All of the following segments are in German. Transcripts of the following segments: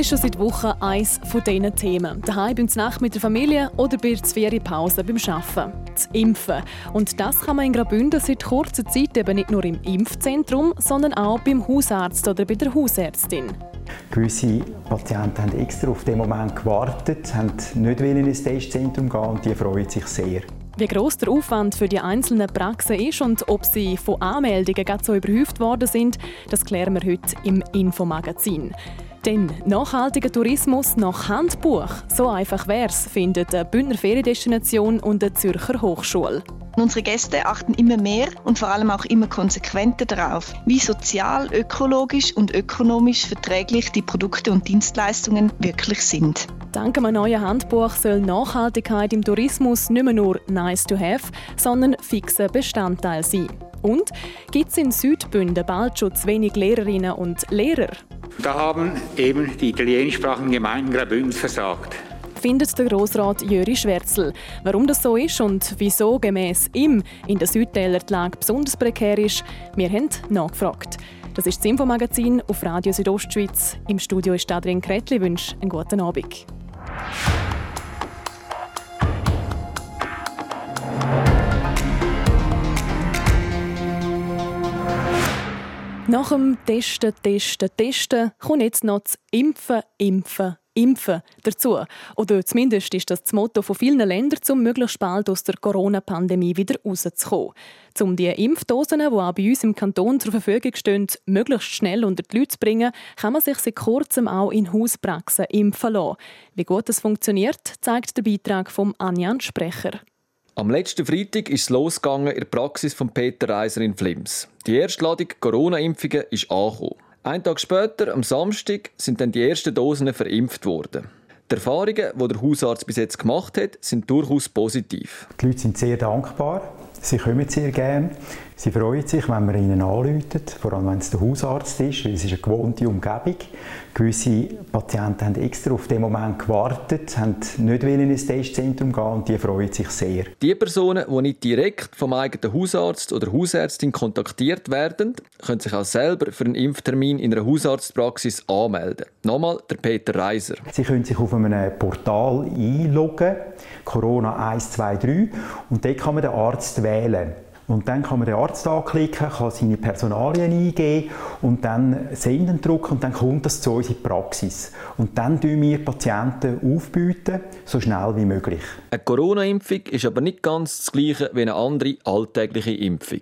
ist schon seit Wochen eines von diesen Themen. Daheim beim Nacht mit der Familie oder bei der Ferienpause beim Arbeiten. Das Impfen. Und das kann man in Graubünden seit kurzer Zeit eben nicht nur im Impfzentrum, sondern auch beim Hausarzt oder bei der Hausärztin. Gewisse Patienten haben extra auf den Moment gewartet, haben nicht ins Testzentrum gehen und die freuen sich sehr. Wie gross der Aufwand für die einzelnen Praxen ist und ob sie von Anmeldungen so überhäuft worden sind, das klären wir heute im Infomagazin. Denn nachhaltiger Tourismus nach Handbuch, so einfach wär's, findet eine Bündner Feriendestination und eine Zürcher Hochschule. Unsere Gäste achten immer mehr und vor allem auch immer konsequenter darauf, wie sozial, ökologisch und ökonomisch verträglich die Produkte und Dienstleistungen wirklich sind. Dank einem neuen Handbuch soll Nachhaltigkeit im Tourismus nicht mehr nur nice to have, sondern fixer Bestandteil sein. Und gibt es in Südbünden bald schon zu wenig Lehrerinnen und Lehrer? Da haben eben die italienischsprachigen Gemeinden Graubünden versagt findet der Grossrat Jöri Schwärzel. Warum das so ist und wieso gemäß ihm in der Südtäler die Lage besonders prekär ist, wir haben nachgefragt. Das ist das Infomagazin auf Radio Südostschweiz. Im Studio ist Adrian Kretli. wünsche einen guten Abend. Nach dem Testen, Testen, Testen kommt jetzt noch das Impfen, Impfen, Impfen dazu. Oder zumindest ist das das Motto von vielen Ländern, um möglichst bald aus der Corona-Pandemie wieder rauszukommen. Um die Impfdosen, die auch bei uns im Kanton zur Verfügung stehen, möglichst schnell unter die Leute zu bringen, kann man sich seit kurzem auch in Hauspraxen impfen lassen. Wie gut das funktioniert, zeigt der Beitrag von Anjan Sprecher. Am letzten Freitag ist es losgegangen in der Praxis von Peter Reiser in Flims. Die erste Ladung Corona-Impfungen ist angekommen. Ein Tag später, am Samstag, sind dann die ersten Dosen verimpft worden. Die Erfahrungen, die der Hausarzt bis jetzt gemacht hat, sind durchaus positiv. Die Leute sind sehr dankbar. Sie kommen sehr gerne. Sie freuen sich, wenn man ihnen anruft, vor allem wenn es der Hausarzt ist, weil es ist eine gewohnte Umgebung. Gewisse Patienten haben extra auf den Moment gewartet, haben nicht ins Testzentrum gehen und die freuen sich sehr. Die Personen, die nicht direkt vom eigenen Hausarzt oder Hausärztin kontaktiert werden, können sich auch selber für einen Impftermin in einer Hausarztpraxis anmelden. Nochmal der Peter Reiser. Sie können sich auf einem Portal einloggen, Corona 123, und dort kann man den Arzt wählen. Und dann kann man den Arzt anklicken, kann seine Personalien eingeben und dann Senden drücken und dann kommt das zu uns in die Praxis. Und dann tun wir Patienten aufbieten, so schnell wie möglich. Eine Corona-Impfung ist aber nicht ganz das gleiche wie eine andere alltägliche Impfung.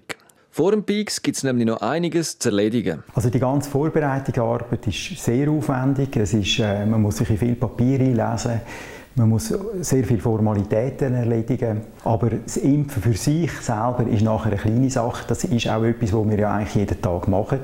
Vor dem Peaks gibt es nämlich noch einiges zu erledigen. Also die ganze Vorbereitungsarbeit ist sehr aufwendig. Es ist, äh, man muss sich in viel Papier einlesen. Man muss sehr viele Formalitäten erledigen, aber das Impfen für sich selber ist nachher eine kleine Sache. Das ist auch etwas, was wir ja eigentlich jeden Tag machen.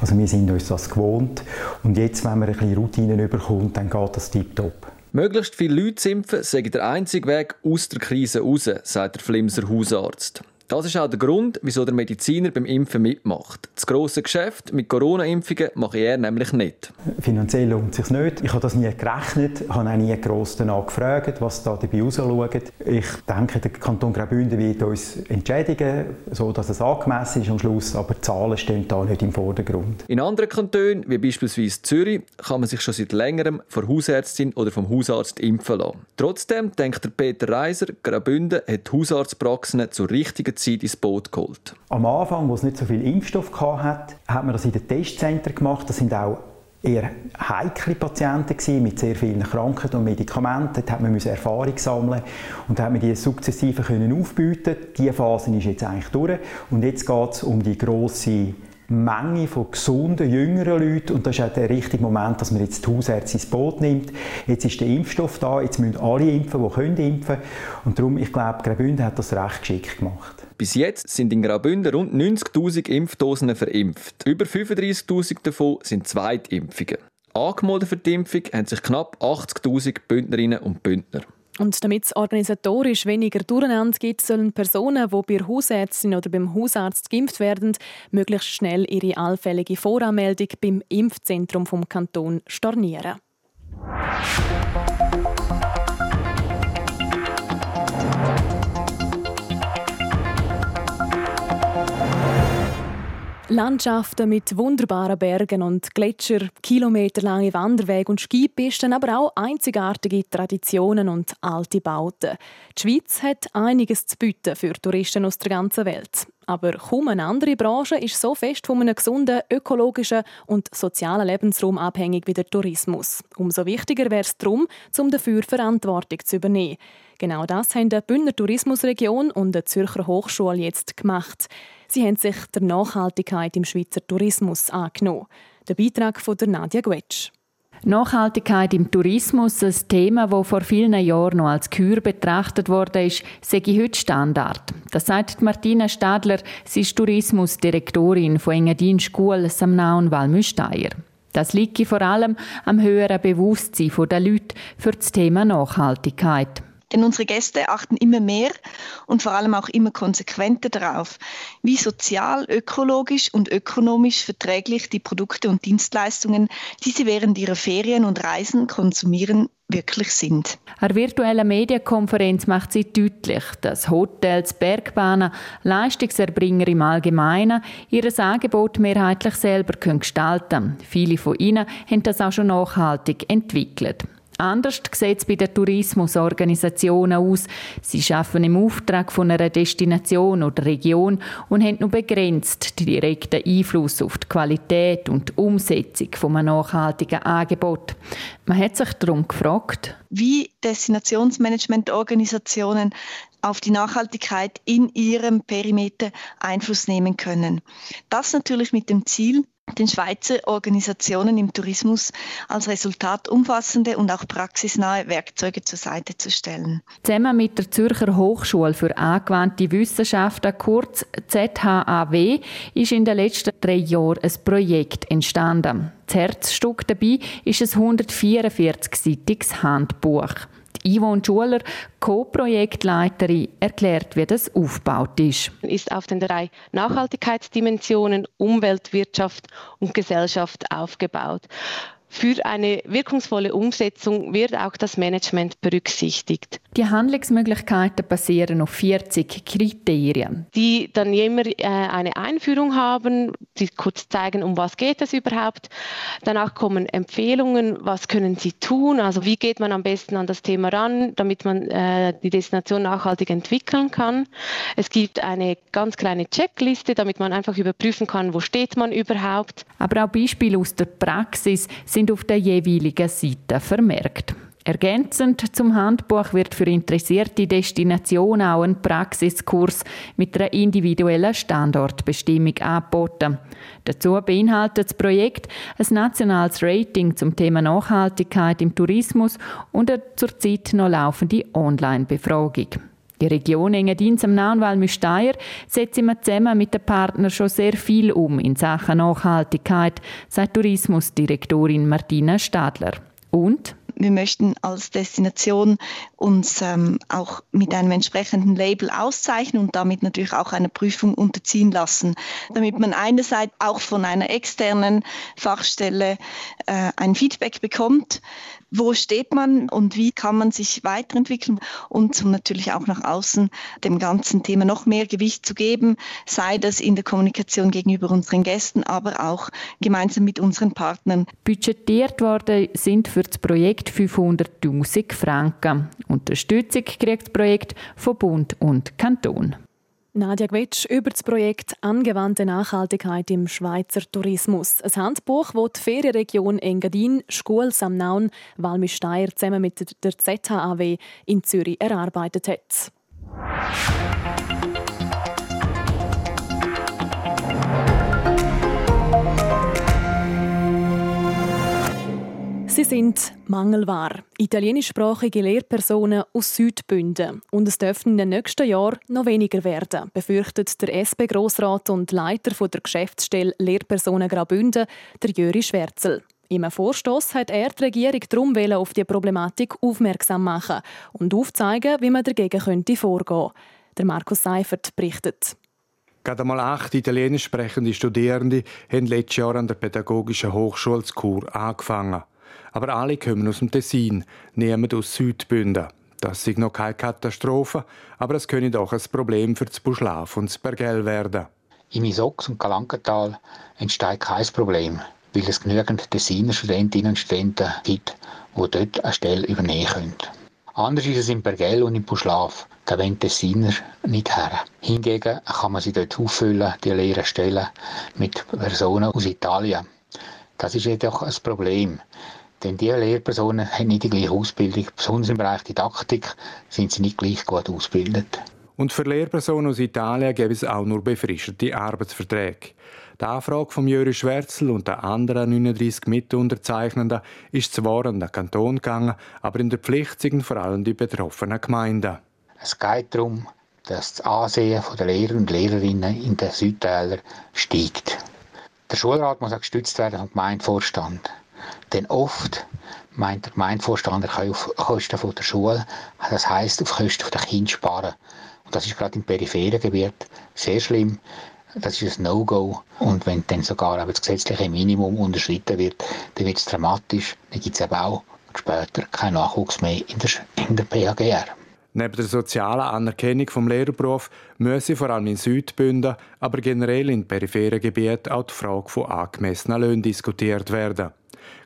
Also wir sind uns das gewohnt und jetzt, wenn man ein bisschen Routinen überkommt, dann geht das tiptop. Möglichst viele Leute zu impfen, sei der einzige Weg aus der Krise raus, sagt der Flimser Hausarzt. Das ist auch der Grund, wieso der Mediziner beim Impfen mitmacht. Das grosse Geschäft mit Corona-Impfungen mache er nämlich nicht. Finanziell lohnt es sich nicht. Ich habe das nie gerechnet, habe auch nie gross danach gefragt, was da dabei rausschaut. Ich denke, der Kanton Graubünden wird uns entschädigen, so dass es angemessen ist am Schluss, aber Zahlen stehen da nicht im Vordergrund. In anderen Kantonen, wie beispielsweise Zürich, kann man sich schon seit längerem von Hausärztin oder vom Hausarzt impfen lassen. Trotzdem denkt der Peter Reiser, Graubünden hat Hausarztpraxen zur richtigen Zeit ins Boot geholt? Am Anfang, wo es nicht so viel Impfstoff hatte, hat man das in den Testzentren gemacht. Das sind auch eher heikle Patienten gewesen, mit sehr vielen Krankheiten und Medikamenten. Da hat man Erfahrung sammeln und hat man die sukzessive können aufbieten. Diese Phase ist jetzt eigentlich durch und jetzt geht es um die grosse Menge von gesunden, jüngeren Leuten. Und das ist auch der richtige Moment, dass man jetzt die Hausärzte ins Boot nimmt. Jetzt ist der Impfstoff da, jetzt müssen alle impfen, die können impfen. Und darum, ich glaube, Graubünden hat das recht geschickt gemacht. Bis jetzt sind in Graubünden rund 90'000 Impfdosen verimpft. Über 35'000 davon sind Zweitimpfungen. Angemeldet für die Impfung haben sich knapp 80'000 Bündnerinnen und Bündner. Und damit es organisatorisch weniger Durcheinander gibt, sollen Personen, die bei Hausärztin oder beim Hausarzt geimpft werden, möglichst schnell ihre allfällige Voranmeldung beim Impfzentrum vom Kanton stornieren. Landschaften mit wunderbaren Bergen und Gletscher, kilometerlange Wanderwege und Skipisten, aber auch einzigartige Traditionen und alte Bauten. Die Schweiz hat einiges zu bieten für Touristen aus der ganzen Welt. Aber kaum eine andere Branche ist so fest von einem gesunden, ökologischen und sozialen Lebensraum abhängig wie der Tourismus. Umso wichtiger wäre es darum, um dafür Verantwortung zu übernehmen. Genau das haben die Bündner Tourismusregion und die Zürcher Hochschule jetzt gemacht. Sie haben sich der Nachhaltigkeit im Schweizer Tourismus angenommen. Der Beitrag von der Nadia Guetsch. Nachhaltigkeit im Tourismus, ein Thema, das vor vielen Jahren noch als Kür betrachtet wurde, ist, sei heute Standard. Das sagt Martina Stadler, sie ist Tourismusdirektorin von Engadin Schule Samnau und Walmüsteier. Das liegt vor allem am höheren Bewusstsein der Leute für das Thema Nachhaltigkeit. Denn unsere Gäste achten immer mehr und vor allem auch immer konsequenter darauf, wie sozial, ökologisch und ökonomisch verträglich die Produkte und Dienstleistungen, die sie während ihrer Ferien und Reisen konsumieren, wirklich sind. Eine virtuelle Medienkonferenz macht sie deutlich, dass Hotels, Bergbahnen, Leistungserbringer im Allgemeinen ihr Angebot mehrheitlich selber gestalten können. Viele von ihnen haben das auch schon nachhaltig entwickelt. Anders sieht es bei den Tourismusorganisationen aus. Sie schaffen im Auftrag von einer Destination oder Region und haben nur begrenzt direkten Einfluss auf die Qualität und Umsetzung von einem nachhaltigen Angebot. Man hat sich darum gefragt, wie Destinationsmanagementorganisationen auf die Nachhaltigkeit in ihrem Perimeter Einfluss nehmen können. Das natürlich mit dem Ziel, den Schweizer Organisationen im Tourismus als Resultat umfassende und auch praxisnahe Werkzeuge zur Seite zu stellen. Zusammen mit der Zürcher Hochschule für angewandte Wissenschaften, kurz ZHAW, ist in den letzten drei Jahren ein Projekt entstanden. Das Herzstück dabei ist ein 144-seitiges Handbuch. Yvonne Schuler, Co-Projektleiterin, erklärt, wie das aufgebaut ist. Ist auf den drei Nachhaltigkeitsdimensionen Umwelt, Wirtschaft und Gesellschaft aufgebaut. Für eine wirkungsvolle Umsetzung wird auch das Management berücksichtigt. Die Handlungsmöglichkeiten basieren auf 40 Kriterien. Die dann immer äh, eine Einführung haben, die kurz zeigen, um was geht es überhaupt. Danach kommen Empfehlungen, was können Sie tun, also wie geht man am besten an das Thema ran, damit man äh, die Destination nachhaltig entwickeln kann. Es gibt eine ganz kleine Checkliste, damit man einfach überprüfen kann, wo steht man überhaupt. Aber auch Beispiele aus der Praxis sind auf der jeweiligen Seite vermerkt. Ergänzend zum Handbuch wird für interessierte Destinationen auch ein Praxiskurs mit einer individuellen Standortbestimmung angeboten. Dazu beinhaltet das Projekt ein nationales Rating zum Thema Nachhaltigkeit im Tourismus und eine zurzeit noch laufende Online-Befragung. Die Region Engadin am Nahenwal Müsteier setzt immer zusammen mit den Partnern schon sehr viel um in Sachen Nachhaltigkeit, sagt Tourismusdirektorin Martina Stadler. Und wir möchten als Destination uns ähm, auch mit einem entsprechenden Label auszeichnen und damit natürlich auch einer Prüfung unterziehen lassen, damit man einerseits auch von einer externen Fachstelle äh, ein Feedback bekommt, wo steht man und wie kann man sich weiterentwickeln und um natürlich auch nach außen dem ganzen Thema noch mehr Gewicht zu geben, sei das in der Kommunikation gegenüber unseren Gästen, aber auch gemeinsam mit unseren Partnern. Budgetiert worden sind für das Projekt 500.000 Franken. Unterstützung kriegt das Projekt von Bund und Kanton. Nadja Gwetsch über das Projekt Angewandte Nachhaltigkeit im Schweizer Tourismus. Ein Handbuch, das die Ferienregion Engadin, Schkuhl Samnaun, Walmisteier zusammen mit der ZHAW in Zürich erarbeitet hat. Sie sind Mangelware. Italienischsprachige Lehrpersonen aus Südbünden. Und es dürfen in den nächsten Jahren noch weniger werden, befürchtet der SP-Grossrat und Leiter der Geschäftsstelle Lehrpersonen Graubünden, der Jöri Schwärzel. Im Vorstoß hat er die Regierung darum auf die Problematik aufmerksam machen und aufzeigen, wie man dagegen könnte vorgehen. Der Markus Seifert berichtet. Gerade einmal acht italienisch sprechende Studierende haben letztes Jahr an der Pädagogischen Hochschule Chur angefangen. Aber alle kommen aus dem Tessin, niemand aus Südbünden. Das ist noch keine Katastrophe, aber es könnte doch ein Problem für das Buschlaf und das Bergell werden. Im Isox und Galankental entsteht kein Problem, weil es genügend Tessiner Studentinnen und Studenten gibt, die dort eine Stelle übernehmen können. Anders ist es in Bergell und in Buschlaf. Da wollen Tessiner nicht her. Hingegen kann man sie dort auffüllen, die leeren Stellen, mit Personen aus Italien. Das ist jedoch ein Problem. Denn diese Lehrpersonen haben nicht die gleiche Ausbildung. Besonders im Bereich Didaktik sind sie nicht gleich gut ausgebildet. Und für Lehrpersonen aus Italien gäbe es auch nur befristete Arbeitsverträge. Die Anfrage von Jörg Schwärzel und der anderen 39 Mitunterzeichnenden ist zwar an den Kanton gegangen, aber in der Pflicht sind vor allem die betroffenen Gemeinden. Es geht darum, dass das Ansehen der Lehrer und Lehrerinnen in den Südtälern steigt. Der Schulrat muss auch gestützt werden vom Gemeindevorstand. Denn oft meint der Gemeindevorstand, er kann auf Kosten der Schule, das heisst auf Kosten der Kinder sparen. Und das ist gerade im peripheren Gebiet sehr schlimm. Das ist ein No-Go. Und wenn dann sogar das gesetzliche Minimum unterschritten wird, dann wird es dramatisch. Dann gibt es eben auch später keinen Nachwuchs mehr in der, in der PHGR. Neben der sozialen Anerkennung vom Lehrberuf müsse vor allem in Südbünden, aber generell in peripheren Gebieten auch die Frage von angemessenen Löhnen diskutiert werden.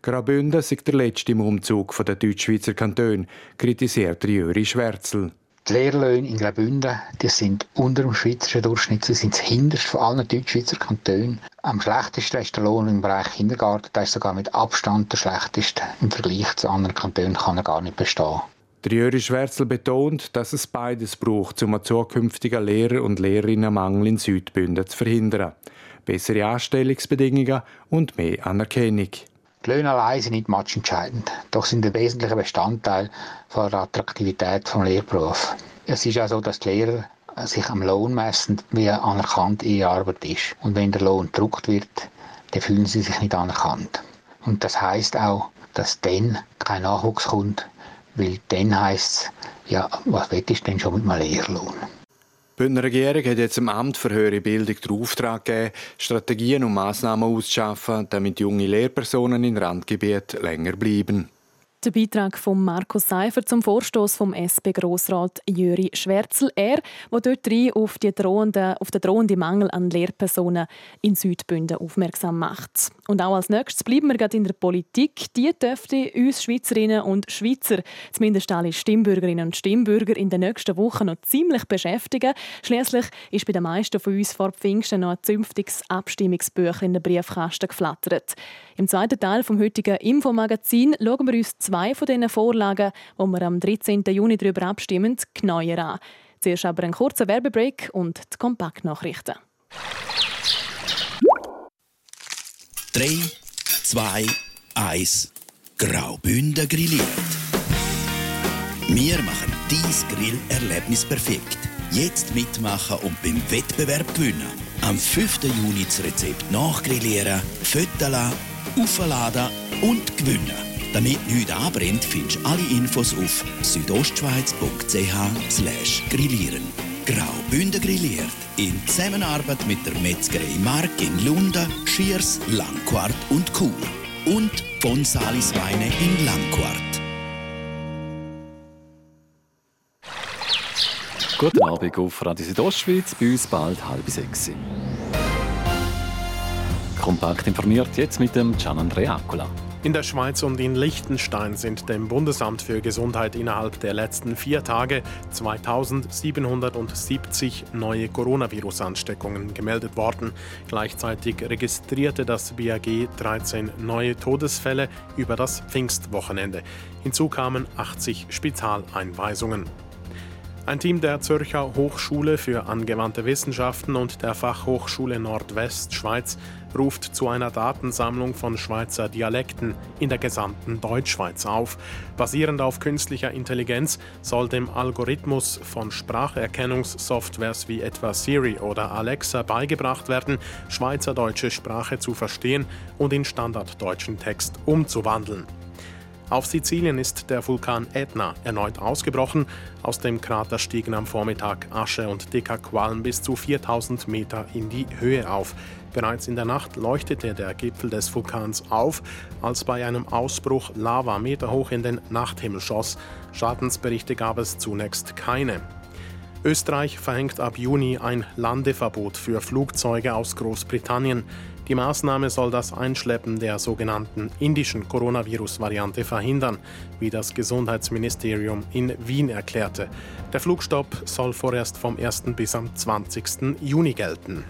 Graubünden ist der letzte im Umzug der Deutschschweizer Kantone, kritisiert Jüri Schwärzel. Die Lehrlöhne in Graubünden die sind unter dem schweizerischen Durchschnitt. Sie sind das hinterste von allen Deutschschweizer Kantonen. Am schlechtesten ist der Lohn im Bereich Kindergarten. Der ist sogar mit Abstand der schlechteste. Im Vergleich zu anderen Kantonen kann er gar nicht bestehen. Der Jürgen Schwärzel betont, dass es beides braucht, um einen zukünftigen Lehrer- und Lehrerinnenmangel in Südbünden zu verhindern. Bessere Anstellungsbedingungen und mehr Anerkennung. Die Löhne allein sind nicht matchentscheidend, doch sind ein wesentlicher Bestandteil der Attraktivität des Lehrberufs. Es ist auch so, dass die Lehrer sich am Lohn messen, wie anerkannt ihre Arbeit ist. Und wenn der Lohn gedruckt wird, dann fühlen sie sich nicht anerkannt. Und das heißt auch, dass dann kein Nachwuchs kommt, weil dann heisst es, ja, was willst du denn schon mit einem Lehrlohn? Die Bündner Regierung hat jetzt im Amt für höhere Bildung den Auftrag gegeben, Strategien und Massnahmen auszuschaffen, damit junge Lehrpersonen in Randgebieten länger bleiben. Der Beitrag von Markus Seifer zum Vorstoß vom SP-Grossrat Jüri Schwärzel. Er, der dort rein auf, die drohende, auf den drohenden Mangel an Lehrpersonen in Südbünden aufmerksam macht. Und auch als nächstes bleiben wir gerade in der Politik. Die dürfte uns Schweizerinnen und Schweizer, zumindest alle Stimmbürgerinnen und Stimmbürger, in den nächsten Wochen noch ziemlich beschäftigen. Schließlich ist bei den meisten von uns vor Pfingsten noch ein zünftiges Abstimmungsbüchlein in den Briefkasten geflattert. Im zweiten Teil vom heutigen Infomagazin schauen wir uns zwei von diesen Vorlagen, die wir am 13. Juni darüber abstimmen, genauer an. Zuerst aber ein kurzer Werbebreak und die Kompaktnachrichten. 3, 2, 1. Graubünden grilliert. Wir machen dies Grillerlebnis perfekt. Jetzt mitmachen und beim Wettbewerb gewinnen. Am 5. Juni das Rezept nachgrillieren, föteln, aufladen und gewinnen. Damit nichts anbrennt, findest du alle Infos auf südostschweiz.ch grillieren. Graubünden grilliert in Zusammenarbeit mit der Metzgerei Mark in Lunden, Schiers, Langquart und Chur und Gonsalis Weine in Langquart. Guten Abend auf Radio Südostschweiz, bei uns bald halb sechs. Kompakt informiert jetzt mit dem Gian Andrea Accola. In der Schweiz und in Liechtenstein sind dem Bundesamt für Gesundheit innerhalb der letzten vier Tage 2770 neue Coronavirus-Ansteckungen gemeldet worden. Gleichzeitig registrierte das BAG 13 neue Todesfälle über das Pfingstwochenende. Hinzu kamen 80 Spitaleinweisungen. Ein Team der Zürcher Hochschule für angewandte Wissenschaften und der Fachhochschule Nordwestschweiz ruft zu einer Datensammlung von Schweizer Dialekten in der gesamten Deutschschweiz auf. Basierend auf künstlicher Intelligenz soll dem Algorithmus von Spracherkennungssoftwares wie etwa Siri oder Alexa beigebracht werden, schweizerdeutsche Sprache zu verstehen und in standarddeutschen Text umzuwandeln. Auf Sizilien ist der Vulkan Etna erneut ausgebrochen. Aus dem Krater stiegen am Vormittag Asche und dicker Qualm bis zu 4000 Meter in die Höhe auf. Bereits in der Nacht leuchtete der Gipfel des Vulkans auf, als bei einem Ausbruch Lava meterhoch in den Nachthimmel schoss. Schadensberichte gab es zunächst keine. Österreich verhängt ab Juni ein Landeverbot für Flugzeuge aus Großbritannien. Die Maßnahme soll das Einschleppen der sogenannten indischen Coronavirus-Variante verhindern, wie das Gesundheitsministerium in Wien erklärte. Der Flugstopp soll vorerst vom 1. bis am 20. Juni gelten.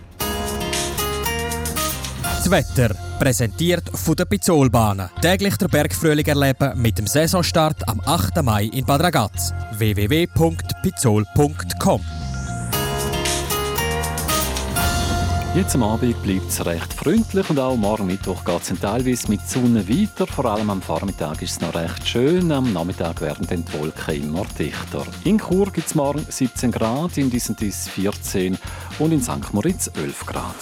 Das Wetter, präsentiert von der Pizzolbahnen. Täglich der Bergfrühling erleben mit dem Saisonstart am 8. Mai in Bad Ragaz. www.pizzol.com Jetzt am Abend bleibt es recht freundlich und auch morgen Mittwoch geht es teilweise mit Sonne weiter. Vor allem am Vormittag ist es noch recht schön. Am Nachmittag werden dann die Wolken immer dichter. In Chur gibt es morgen 17 Grad, in Disentis 14 und in St. Moritz 11 Grad.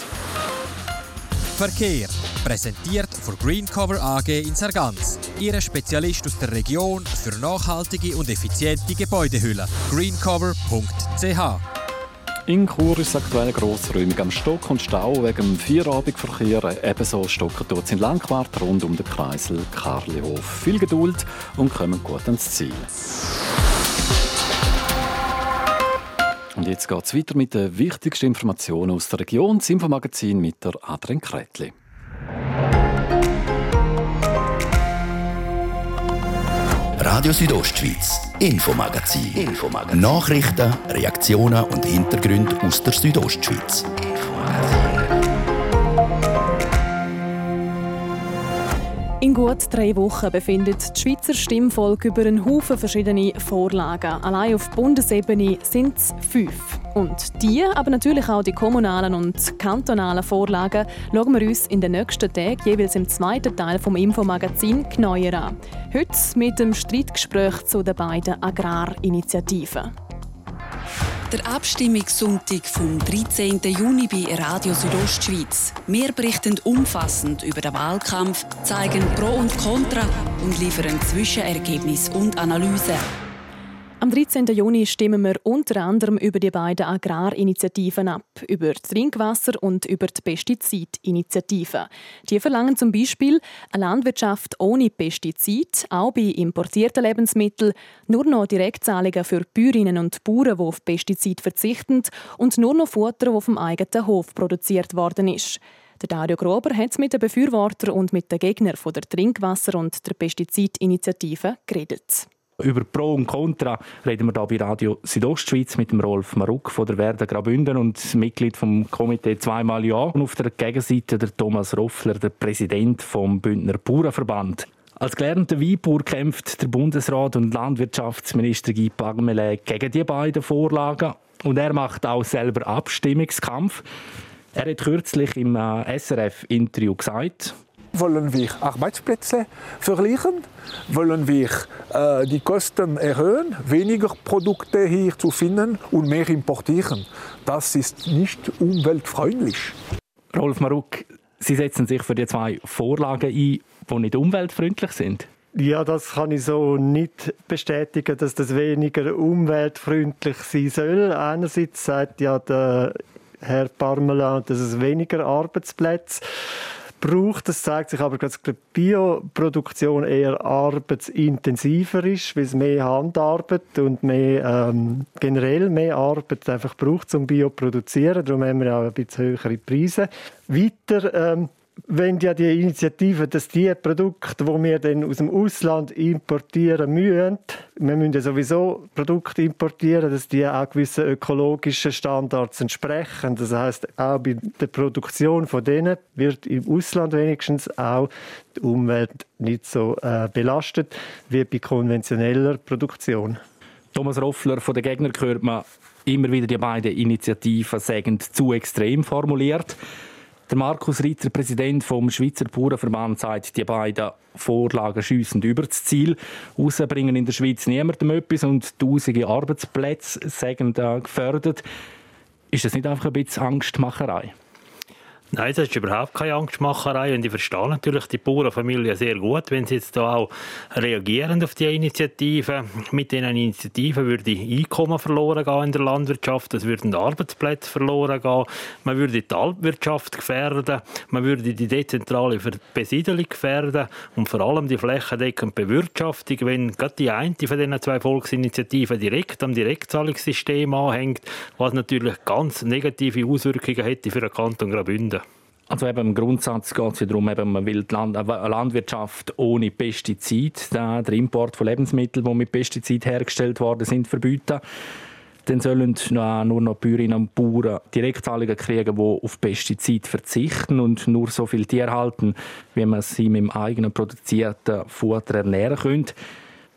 Verkehr. Präsentiert von Greencover AG in Sargans. Ihre Spezialist aus der Region für nachhaltige und effiziente Gebäudehüllen. greencover.ch in Chur ist aktuell grossräumig am Stock und Stau wegen dem Feierabendverkehr. Ebenso stocken dort in Langquart rund um den Kreisel Karlihof. Viel Geduld und kommen gut ans Ziel. Und jetzt geht es weiter mit den wichtigsten Informationen aus der Region. Das Infomagazin mit der Adrian Kretli. Radio Südostschweiz, Infomagazin. Infomagazin. Nachrichten, Reaktionen und Hintergründe aus der Südostschweiz. In gut drei Wochen befindet das Schweizer Stimmvolk über einen Haufen verschiedene Vorlagen. Allein auf Bundesebene sind es fünf. Und die, aber natürlich auch die kommunalen und kantonalen Vorlagen, schauen wir uns in den nächsten Tagen jeweils im zweiten Teil vom Infomagazin genauer an. Heute mit dem Streitgespräch zu den beiden Agrarinitiativen. Der Abstimmungssonntag vom 13. Juni bei Radio Südostschweiz. Wir berichten umfassend über den Wahlkampf, zeigen Pro und Contra und liefern Zwischenergebnisse und Analysen. Am 13. Juni stimmen wir unter anderem über die beiden Agrarinitiativen ab, über Trinkwasser und über die Pestizidinitiative. Die verlangen zum Beispiel eine Landwirtschaft ohne Pestizid, auch bei importierten Lebensmitteln, nur noch Direktzahlungen für Bäuerinnen und Bauern, die auf Pestizid verzichten und nur noch Futter, das dem eigenen Hof produziert worden ist. Der Dario Grober hat mit den Befürwortern und mit den Gegnern der Trinkwasser- und der Pestizidinitiative geredet. Über Pro und Contra reden wir hier bei Radio Südostschweiz mit dem Rolf Maruk von der Werder Grabünden und Mitglied vom Komitee zweimal Ja. Und auf der Gegenseite der Thomas Roffler, der Präsident vom Bündner Bauernverband. Als gelernter Weinbauer kämpft der Bundesrat und Landwirtschaftsminister Guy Parmelin gegen die beiden Vorlagen und er macht auch selber Abstimmungskampf. Er hat kürzlich im äh, SRF-Interview gesagt, wollen wir Arbeitsplätze verlieren? Wollen wir äh, die Kosten erhöhen, weniger Produkte hier zu finden und mehr importieren? Das ist nicht umweltfreundlich. Rolf Maruk, Sie setzen sich für die zwei Vorlagen ein, die nicht umweltfreundlich sind. Ja, das kann ich so nicht bestätigen, dass das weniger umweltfreundlich sein soll. Einerseits sagt ja der Herr Parmelin, dass es weniger Arbeitsplätze braucht. Das zeigt sich aber, dass die Bioproduktion eher arbeitsintensiver ist, weil es mehr Handarbeit und mehr, ähm, generell mehr Arbeit einfach braucht, um Bio zu produzieren. Darum haben wir auch ein bisschen höhere Preise. Weiter ähm, wenn ja die Initiative, dass die Produkte, die wir dann aus dem Ausland importieren müssen, wir müssen ja sowieso Produkte importieren, dass die auch gewissen ökologischen Standards entsprechen. Das heißt, auch bei der Produktion von denen wird im Ausland wenigstens auch die Umwelt nicht so äh, belastet wie bei konventioneller Produktion. Thomas Roffler von den Gegnern hört man immer wieder die beiden Initiativen sagen, zu extrem formuliert. Der Markus Ritter, Präsident vom Schweizer Bauernverband, sagt, die beiden Vorlagen schiessen über das Ziel. Rausbringen in der Schweiz niemandem etwas und tausende Arbeitsplätze sagen da gefördert. Ist das nicht einfach ein bisschen Angstmacherei? Nein, das ist überhaupt keine Angstmacherei und ich verstehe natürlich die Bauernfamilie sehr gut, wenn sie jetzt da auch reagieren auf die Initiative. Mit diesen Initiativen würde Einkommen verloren gehen in der Landwirtschaft, es würden Arbeitsplätze verloren gehen, man würde die Alpwirtschaft gefährden, man würde die dezentrale Besiedelung gefährden und vor allem die flächendeckende Bewirtschaftung, wenn gerade die eine von diesen zwei Volksinitiativen direkt am Direktzahlungssystem anhängt, was natürlich ganz negative Auswirkungen hätte für den Kanton Graubünden. Also eben im Grundsatz geht es ja darum, eben, man will Land eine Landwirtschaft ohne Pestizid, den Import von Lebensmitteln, die mit Pestizid hergestellt worden sind, verbieten. Dann sollen nur noch Bäuerinnen und Bauern Direktzahlungen kriegen, die auf Pestizid verzichten und nur so viel Tiere halten, wie man sie mit dem eigenen produzierten Futter ernähren könnte.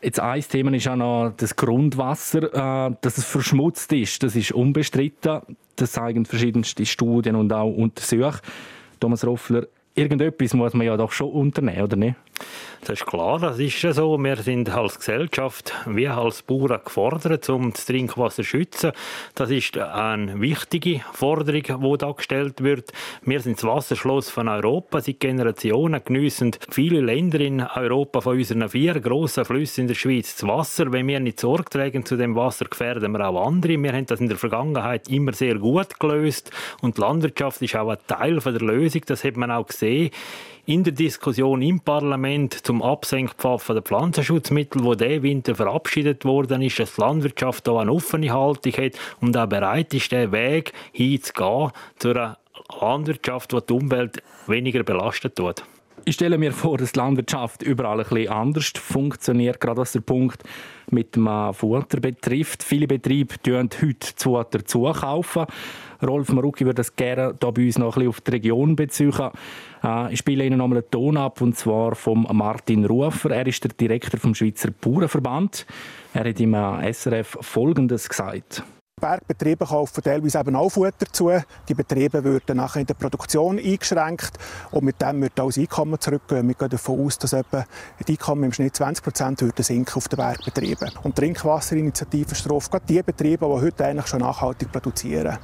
Jetzt ein Thema ist auch noch das Grundwasser, äh, dass es verschmutzt ist. Das ist unbestritten. Das zeigen verschiedenste Studien und auch Untersuchungen. Thomas Roffler, irgendetwas muss man ja doch schon unternehmen, oder nicht? Das ist klar, das ist ja so. Wir sind als Gesellschaft wie als Bauern gefordert, um das Trinkwasser zu schützen. Das ist eine wichtige Forderung, die da gestellt wird. Wir sind das Wasserschloss von Europa. Seit Generationen geniessen viele Länder in Europa von unseren vier grossen Flüssen in der Schweiz das Wasser. Wenn wir nicht Sorge tragen zu dem Wasser, gefährden wir auch andere. Wir haben das in der Vergangenheit immer sehr gut gelöst und die Landwirtschaft ist auch ein Teil der Lösung. Das hat man auch gesehen in der Diskussion im Parlament zum Absenkpfaff der Pflanzenschutzmittel, wo der Winter verabschiedet worden ist, dass die Landwirtschaft da eine offene Haltung hat und auch bereit ist, den Weg hinzugehen zu einer Landwirtschaft, die die Umwelt weniger belastet wird. Ich stelle mir vor, dass die Landwirtschaft überall ein bisschen anders funktioniert, gerade was der Punkt mit dem Futter betrifft. Viele Betriebe kaufen heute Futter zukaufen. Rolf Marucki würde das gerne hier bei uns noch ein bisschen auf die Region beziehen. Äh, ich spiele Ihnen nochmal einen Ton ab, und zwar vom Martin Rufer. Er ist der Direktor vom Schweizer Bauernverband. Er hat im SRF Folgendes gesagt. Bergbetriebe kaufen teilweise eben auch Futter zu. Die Betriebe würden nachher in der Produktion eingeschränkt und mit dem wird auch das Einkommen zurückgehen. Wir gehen davon aus, dass etwa die Einkommen im Schnitt 20 Prozent sinken auf den Bergbetrieben. Und die Trinkwasserinitiative straft gerade die Betriebe, die heute eigentlich schon nachhaltig produzieren.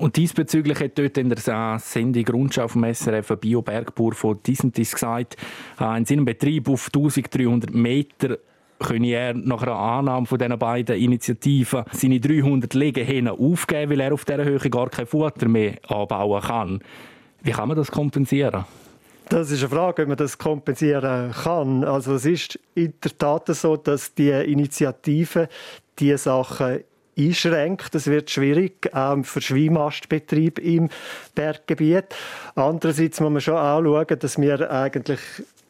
Und diesbezüglich hat dort in der Sendung Rundschau vom SRF ein Bio-Bergbauer von Disentis gesagt, äh, in seinem Betrieb auf 1300 Meter könne er nach einer Annahme von diesen beiden Initiativen seine 300 Legehennen aufgeben, weil er auf dieser Höhe gar kein Futter mehr anbauen kann. Wie kann man das kompensieren? Das ist eine Frage, ob man das kompensieren kann. Also es ist in der Tat so, dass die Initiative die Sachen einschränkt. Es wird schwierig, auch für Schweinmastbetrieb im Berggebiet. Andererseits muss man schon anschauen, dass wir eigentlich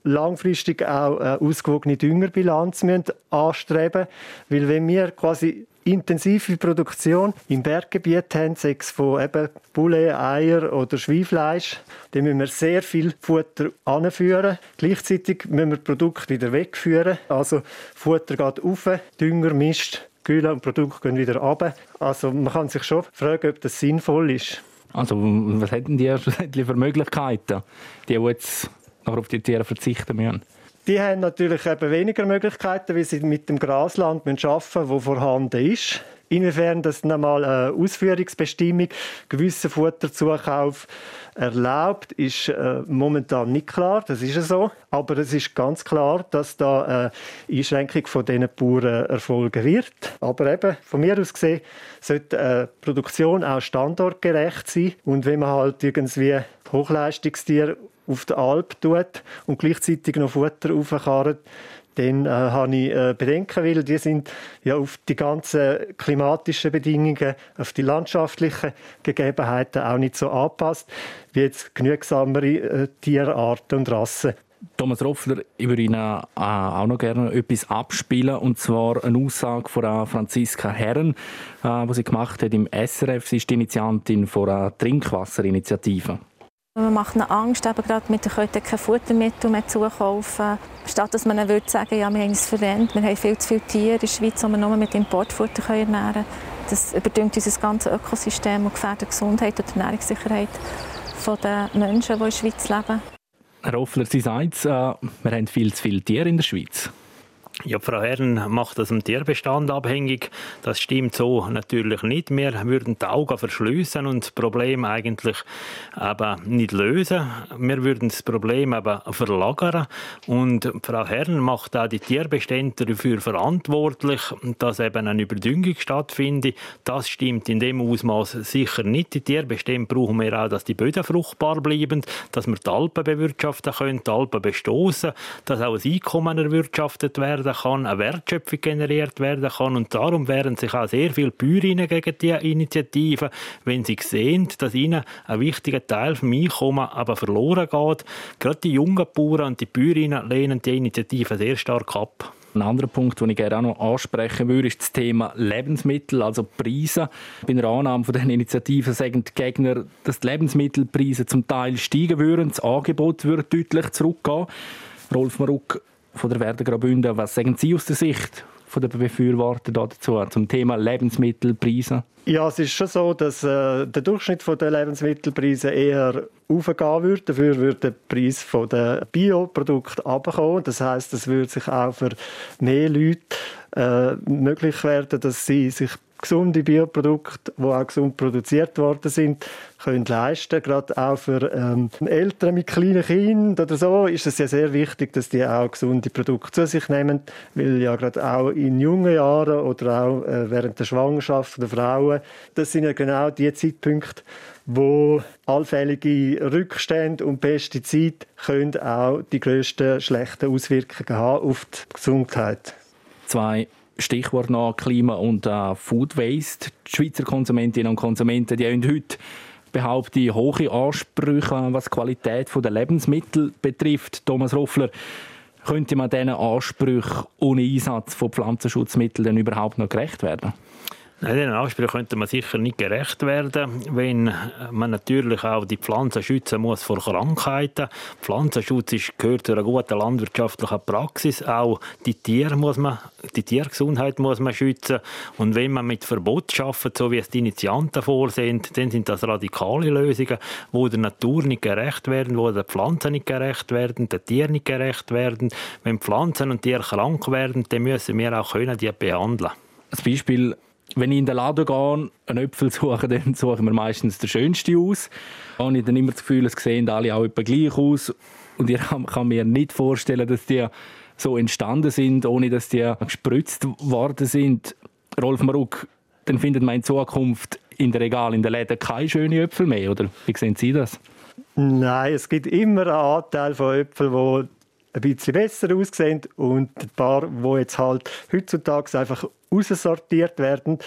langfristig auch eine ausgewogene Düngerbilanz anstreben müssen. Weil wenn wir quasi intensive Produktion im Berggebiet haben, sechs von eben Poulet, Eier oder Schweinfleisch, dann müssen wir sehr viel Futter anführen. Gleichzeitig müssen wir Produkte wieder wegführen. Also Futter geht auf, Dünger mischt Gülle und Produkte gehen wieder runter. Also man kann sich schon fragen, ob das sinnvoll ist. Also was hätten die für Möglichkeiten, die jetzt auf die Tiere verzichten müssen? Die haben natürlich eben weniger Möglichkeiten, weil sie mit dem Grasland arbeiten müssen, das vorhanden ist. Inwiefern das nochmal eine Ausführungsbestimmung, gewisser Futterzukauf erlaubt, ist äh, momentan nicht klar. Das ist so. Aber es ist ganz klar, dass da eine Einschränkung von diesen Bauern erfolgen wird. Aber eben, von mir aus gesehen, sollte eine Produktion auch standortgerecht sein. Und wenn man halt irgendwie Hochleistungstiere auf der Alp tut und gleichzeitig noch Futter aufkarrt, dann äh, habe ich äh, Bedenken, weil die sind ja auf die ganzen klimatischen Bedingungen, auf die landschaftlichen Gegebenheiten auch nicht so angepasst wie jetzt genügsamere äh, Tierarten und Rassen. Thomas Roffler, ich würde Ihnen äh, auch noch gerne etwas abspielen, und zwar eine Aussage von Franziska Herren, äh, die sie gemacht hat im SRF. Sie ist die Initiantin von einer Trinkwasserinitiative. Man macht ihnen Angst, eben gerade mit der Kette kein Futtermittel mehr zukaufen. Statt dass man ihnen würde sagen, ja, wir haben es verwendet, wir haben viel zu viele Tiere in der Schweiz, die wir nur mit Importfutter ernähren können. Das überdüngt unser ganzes Ökosystem und gefährdet die Gesundheit und die Ernährungssicherheit der Menschen, die in der Schweiz leben. Herr Offler, Sie sagen äh, wir haben viel zu viele Tiere in der Schweiz. Ja, Frau Herren macht das am Tierbestand abhängig. Das stimmt so natürlich nicht. Wir würden die Augen verschließen und das Problem eigentlich aber nicht lösen. Wir würden das Problem aber verlagern. Und Frau Herren macht auch die Tierbestände dafür verantwortlich, dass eben eine Überdüngung stattfindet. Das stimmt in dem Ausmaß sicher nicht. Die Tierbestände brauchen wir auch, dass die Böden fruchtbar bleiben, dass wir die Alpen bewirtschaften können, die Alpen bestoßen, dass auch ein Einkommen erwirtschaftet werden werden kann, eine Wertschöpfung generiert werden kann. Und darum wehren sich auch sehr viele Bäuerinnen gegen die Initiative, wenn sie sehen, dass ihnen ein wichtiger Teil vom Einkommen aber verloren geht. Gerade die jungen Bauern und die Bäuerinnen lehnen die Initiative sehr stark ab. Ein anderer Punkt, den ich gerne auch noch ansprechen würde, ist das Thema Lebensmittel, also Preise. Bei einer Annahme von diesen Initiativen sagen die Gegner, dass die Lebensmittelpreise zum Teil steigen würden, das Angebot würde deutlich zurückgehen. Rolf Maruck, von der Werder Graubünden. Was sagen Sie aus der Sicht von der Befürworter dazu zum Thema Lebensmittelpreise? Ja, es ist schon so, dass äh, der Durchschnitt der Lebensmittelpreise eher aufgehen würde. Dafür würde der Preis der Bioprodukte abkommen. Das heißt, es würde sich auch für mehr Leute äh, möglich werden, dass sie sich gesunde Bioprodukte, die auch gesund produziert worden sind, können leisten. Gerade auch für ähm, Eltern mit kleinen Kindern oder so ist es ja sehr wichtig, dass die auch gesunde Produkte zu sich nehmen, weil ja gerade auch in jungen Jahren oder auch äh, während der Schwangerschaft der Frauen, das sind ja genau die Zeitpunkte, wo allfällige Rückstände und Pestizide können auch die grössten schlechten Auswirkungen haben auf die Gesundheit. Zwei Stichwort noch Klima und äh, Food Waste. Die Schweizer Konsumentinnen und Konsumenten die haben heute behaupte hohe Ansprüche, was die Qualität der Lebensmittel betrifft. Thomas Roffler, könnte man diesen Ansprüchen ohne Einsatz von Pflanzenschutzmitteln überhaupt noch gerecht werden? Diesen Ansprüchen könnte man sicher nicht gerecht werden, wenn man natürlich auch die Pflanzen schützen muss vor Krankheiten. Pflanzenschutz gehört zu einer guten landwirtschaftlichen Praxis. Auch die Tiere muss man, die Tiergesundheit muss man schützen. Und wenn man mit Verbot schafft, so wie es die Initianten vorsehen, dann sind das radikale Lösungen, wo der Natur nicht gerecht werden, wo der Pflanzen nicht gerecht werden, der Tiere nicht gerecht werden. Wenn Pflanzen und Tiere krank werden, dann müssen wir auch können die behandeln. Als Beispiel wenn ich in den Laden gehe, einen Äpfel suche, dann suchen wir meistens den schönsten aus. Da habe ich dann immer das Gefühl, es sehen alle auch etwa gleich aus. Und ich kann mir nicht vorstellen, dass die so entstanden sind, ohne dass die gespritzt worden sind. Rolf Maruck, dann findet man in Zukunft in der Regal in den Läden keine schönen Äpfel mehr, oder wie sehen Sie das? Nein, es gibt immer einen Anteil von Äpfeln, die ein bisschen besser aussehen und ein paar, die jetzt halt heutzutage einfach aussortiert werden,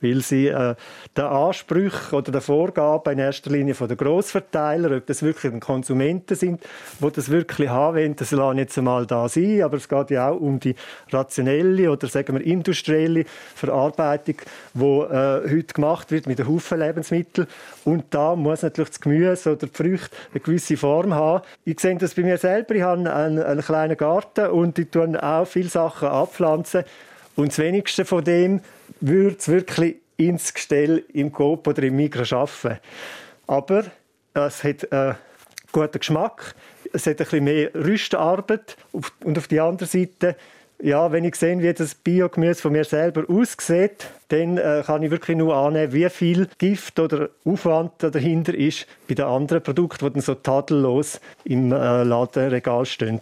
weil sie äh, den Ansprüchen oder den Vorgaben in erster Linie von den Grossverteilern, ob das wirklich Konsumenten sind, wo das wirklich haben wollen, das lassen jetzt einmal da sein, aber es geht ja auch um die rationelle oder sagen wir industrielle Verarbeitung, die äh, heute gemacht wird mit den Haufen Lebensmitteln. Und da muss natürlich das Gemüse oder die Früchte eine gewisse Form haben. Ich sehe das bei mir selber, ich habe einen, einen kleinen Garten und ich tue auch viele Sachen abpflanzen und das wenigste von dem würde es wirklich ins Gestell im Coop oder im Mikro schaffen. Aber es hat einen guten Geschmack, es hat ein bisschen mehr Rüstarbeit und auf der anderen Seite ja, wenn ich sehe, wie das Biogemüse von mir selber aussieht, dann äh, kann ich wirklich nur annehmen, wie viel Gift oder Aufwand dahinter ist bei den anderen Produkten, die dann so tadellos im äh, Ladenregal stehen.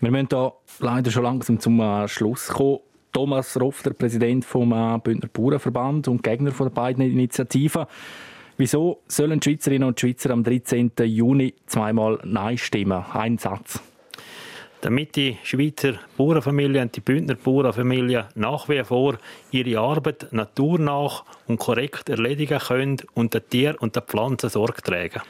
Wir müssen hier leider schon langsam zum äh, Schluss kommen. Thomas Roff, der Präsident vom äh, Bündner Bauernverband und Gegner von beiden Initiativen. Wieso sollen die Schweizerinnen und Schweizer am 13. Juni zweimal Nein stimmen? Ein Satz. Damit die Schweizer Bauernfamilien und die Bündner Bauernfamilien nach wie vor ihre Arbeit naturnach und korrekt erledigen können und der Tier und der Pflanzen Sorge tragen.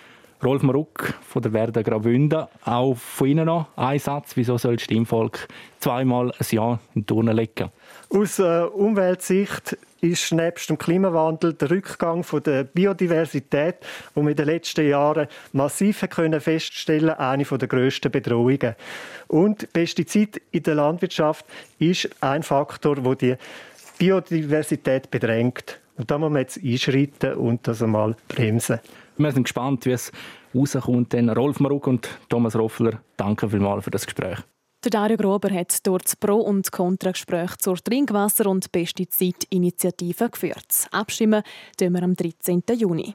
Rolf Maruck von der Werder Graubünden. Auch von Ihnen noch ein Satz. Wieso soll das Stimmvolk zweimal ein Jahr in die Turnen legen? Aus äh, Umweltsicht ist nebst dem Klimawandel der Rückgang von der Biodiversität, wo wir in den letzten Jahren massiv können feststellen, eine der grössten Bedrohungen. Und Pestizid in der Landwirtschaft ist ein Faktor, der die Biodiversität bedrängt. Und da muss man jetzt einschreiten und das einmal bremsen. Wir sind gespannt, wie es rauskommt. Rolf Maruk und Thomas Roffler, danke vielmals für das Gespräch. Der Dario Grober hat dort das Pro- und Kontragespräch zur Trinkwasser- und Pestizidinitiative geführt. Abstimmen tun wir am 13. Juni.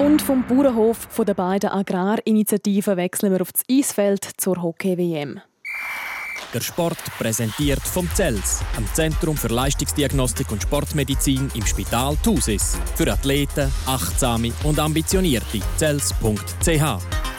Und vom Bauernhof von der beiden Agrarinitiativen wechseln wir auf das Eisfeld zur Hockey-WM. Der Sport präsentiert vom CELS, am Zentrum für Leistungsdiagnostik und Sportmedizin im Spital Thusis. Für Athleten, Achtsame und Ambitionierte. CELS.ch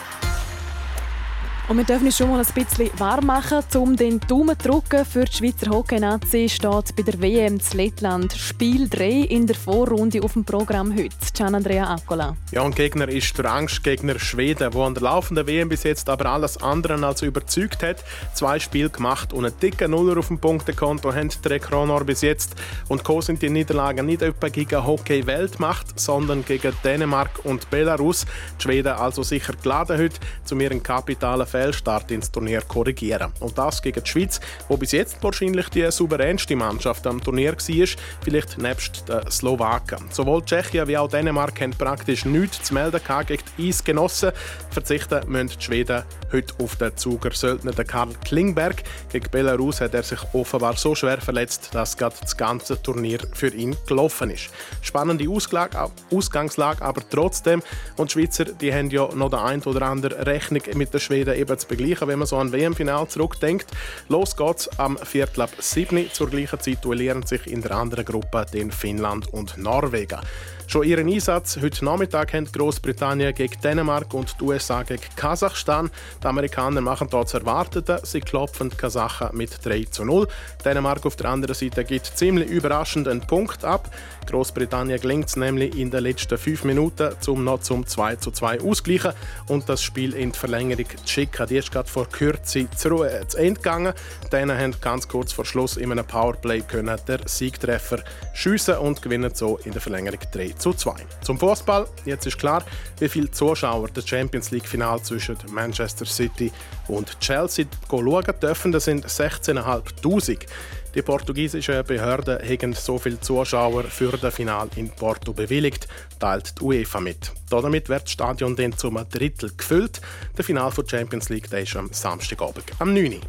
und wir dürfen uns schon mal ein bisschen warm machen, um den Daumen zu drücken. Für die Schweizer Hockey-Nazi steht bei der WM zu Lettland Spiel 3 in der Vorrunde auf dem Programm heute. Gian Andrea Accola. Ja, und Gegner ist der Angstgegner Schweden, der an der laufenden WM bis jetzt aber alles andere als überzeugt hat. Zwei Spiele gemacht und einen dicken Nuller auf dem Punktekonto haben die Kronor bis jetzt. Und Co sind die Niederlagen nicht etwa gegen Hockey-Weltmacht, sondern gegen Dänemark und Belarus. Die Schweden also sicher geladen heute, zu ihren kapitalen Fehlstart ins Turnier korrigieren. Und das gegen die Schweiz, wo bis jetzt wahrscheinlich die souveränste Mannschaft am Turnier war, vielleicht nebst den Slowaken. Sowohl Tschechien wie auch Dänemark haben praktisch nichts zu melden gegen die Eisgenossen. Verzichten müssen die Schweden heute auf den Zuger Söldner Karl Klingberg. Gegen Belarus hat er sich offenbar so schwer verletzt, dass gerade das ganze Turnier für ihn gelaufen ist. Spannende Ausgangslage, aber trotzdem. Und die Schweizer die haben ja noch der ein oder andere Rechnung mit den Schweden eben zu begleichen, wenn man so an WM-Final zurückdenkt. Los geht's am Viertel ab 7 zur gleichen Zeit duellieren sich in der anderen Gruppe den Finnland und Norwegen. Schon ihren Einsatz heute Nachmittag haben Großbritannien gegen Dänemark und die USA gegen Kasachstan. Die Amerikaner machen dort das Erwartete. Sie klopfen die Kasachen mit 3 zu 0. Dänemark auf der anderen Seite gibt ziemlich überraschend einen Punkt ab. Großbritannien gelingt es nämlich in den letzten fünf Minuten, um noch zum 2 zu 2 ausgleichen und das Spiel in die Verlängerung zu schicken. Die ist gerade vor Kürze zu, äh, zu Ende gegangen. Dänen haben ganz kurz vor Schluss in einem Powerplay können der Siegtreffer schiessen und gewinnen so in der Verlängerung 3 zu 2. Zum Fußball. Jetzt ist klar, wie viele Zuschauer das Champions League Final zwischen Manchester City und Chelsea schauen dürfen. Das sind 16.500. Die portugiesischen Behörden haben so viele Zuschauer für das Final in Porto bewilligt, teilt die UEFA mit. Damit wird das Stadion dann zum Drittel gefüllt. Der Final der Champions League ist am Samstagabend am 9. Uhr.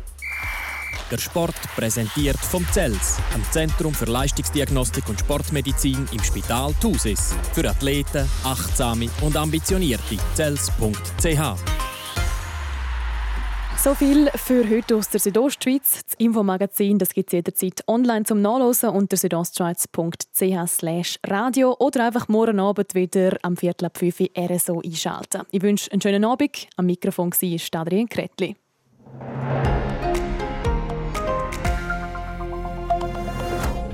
Der Sport präsentiert vom CELS, am Zentrum für Leistungsdiagnostik und Sportmedizin im Spital Thusis. Für Athleten, Achtsame und Ambitionierte. CELS.ch so viel für heute aus der Südostschweiz. Das Infomagazin gibt es jederzeit online zum Nachlesen unter südostschweiz.ch radio oder einfach morgen Abend wieder am Viertel ab 5 Uhr RSO einschalten. Ich wünsche einen schönen Abend. Am Mikrofon war Adrian Kretli.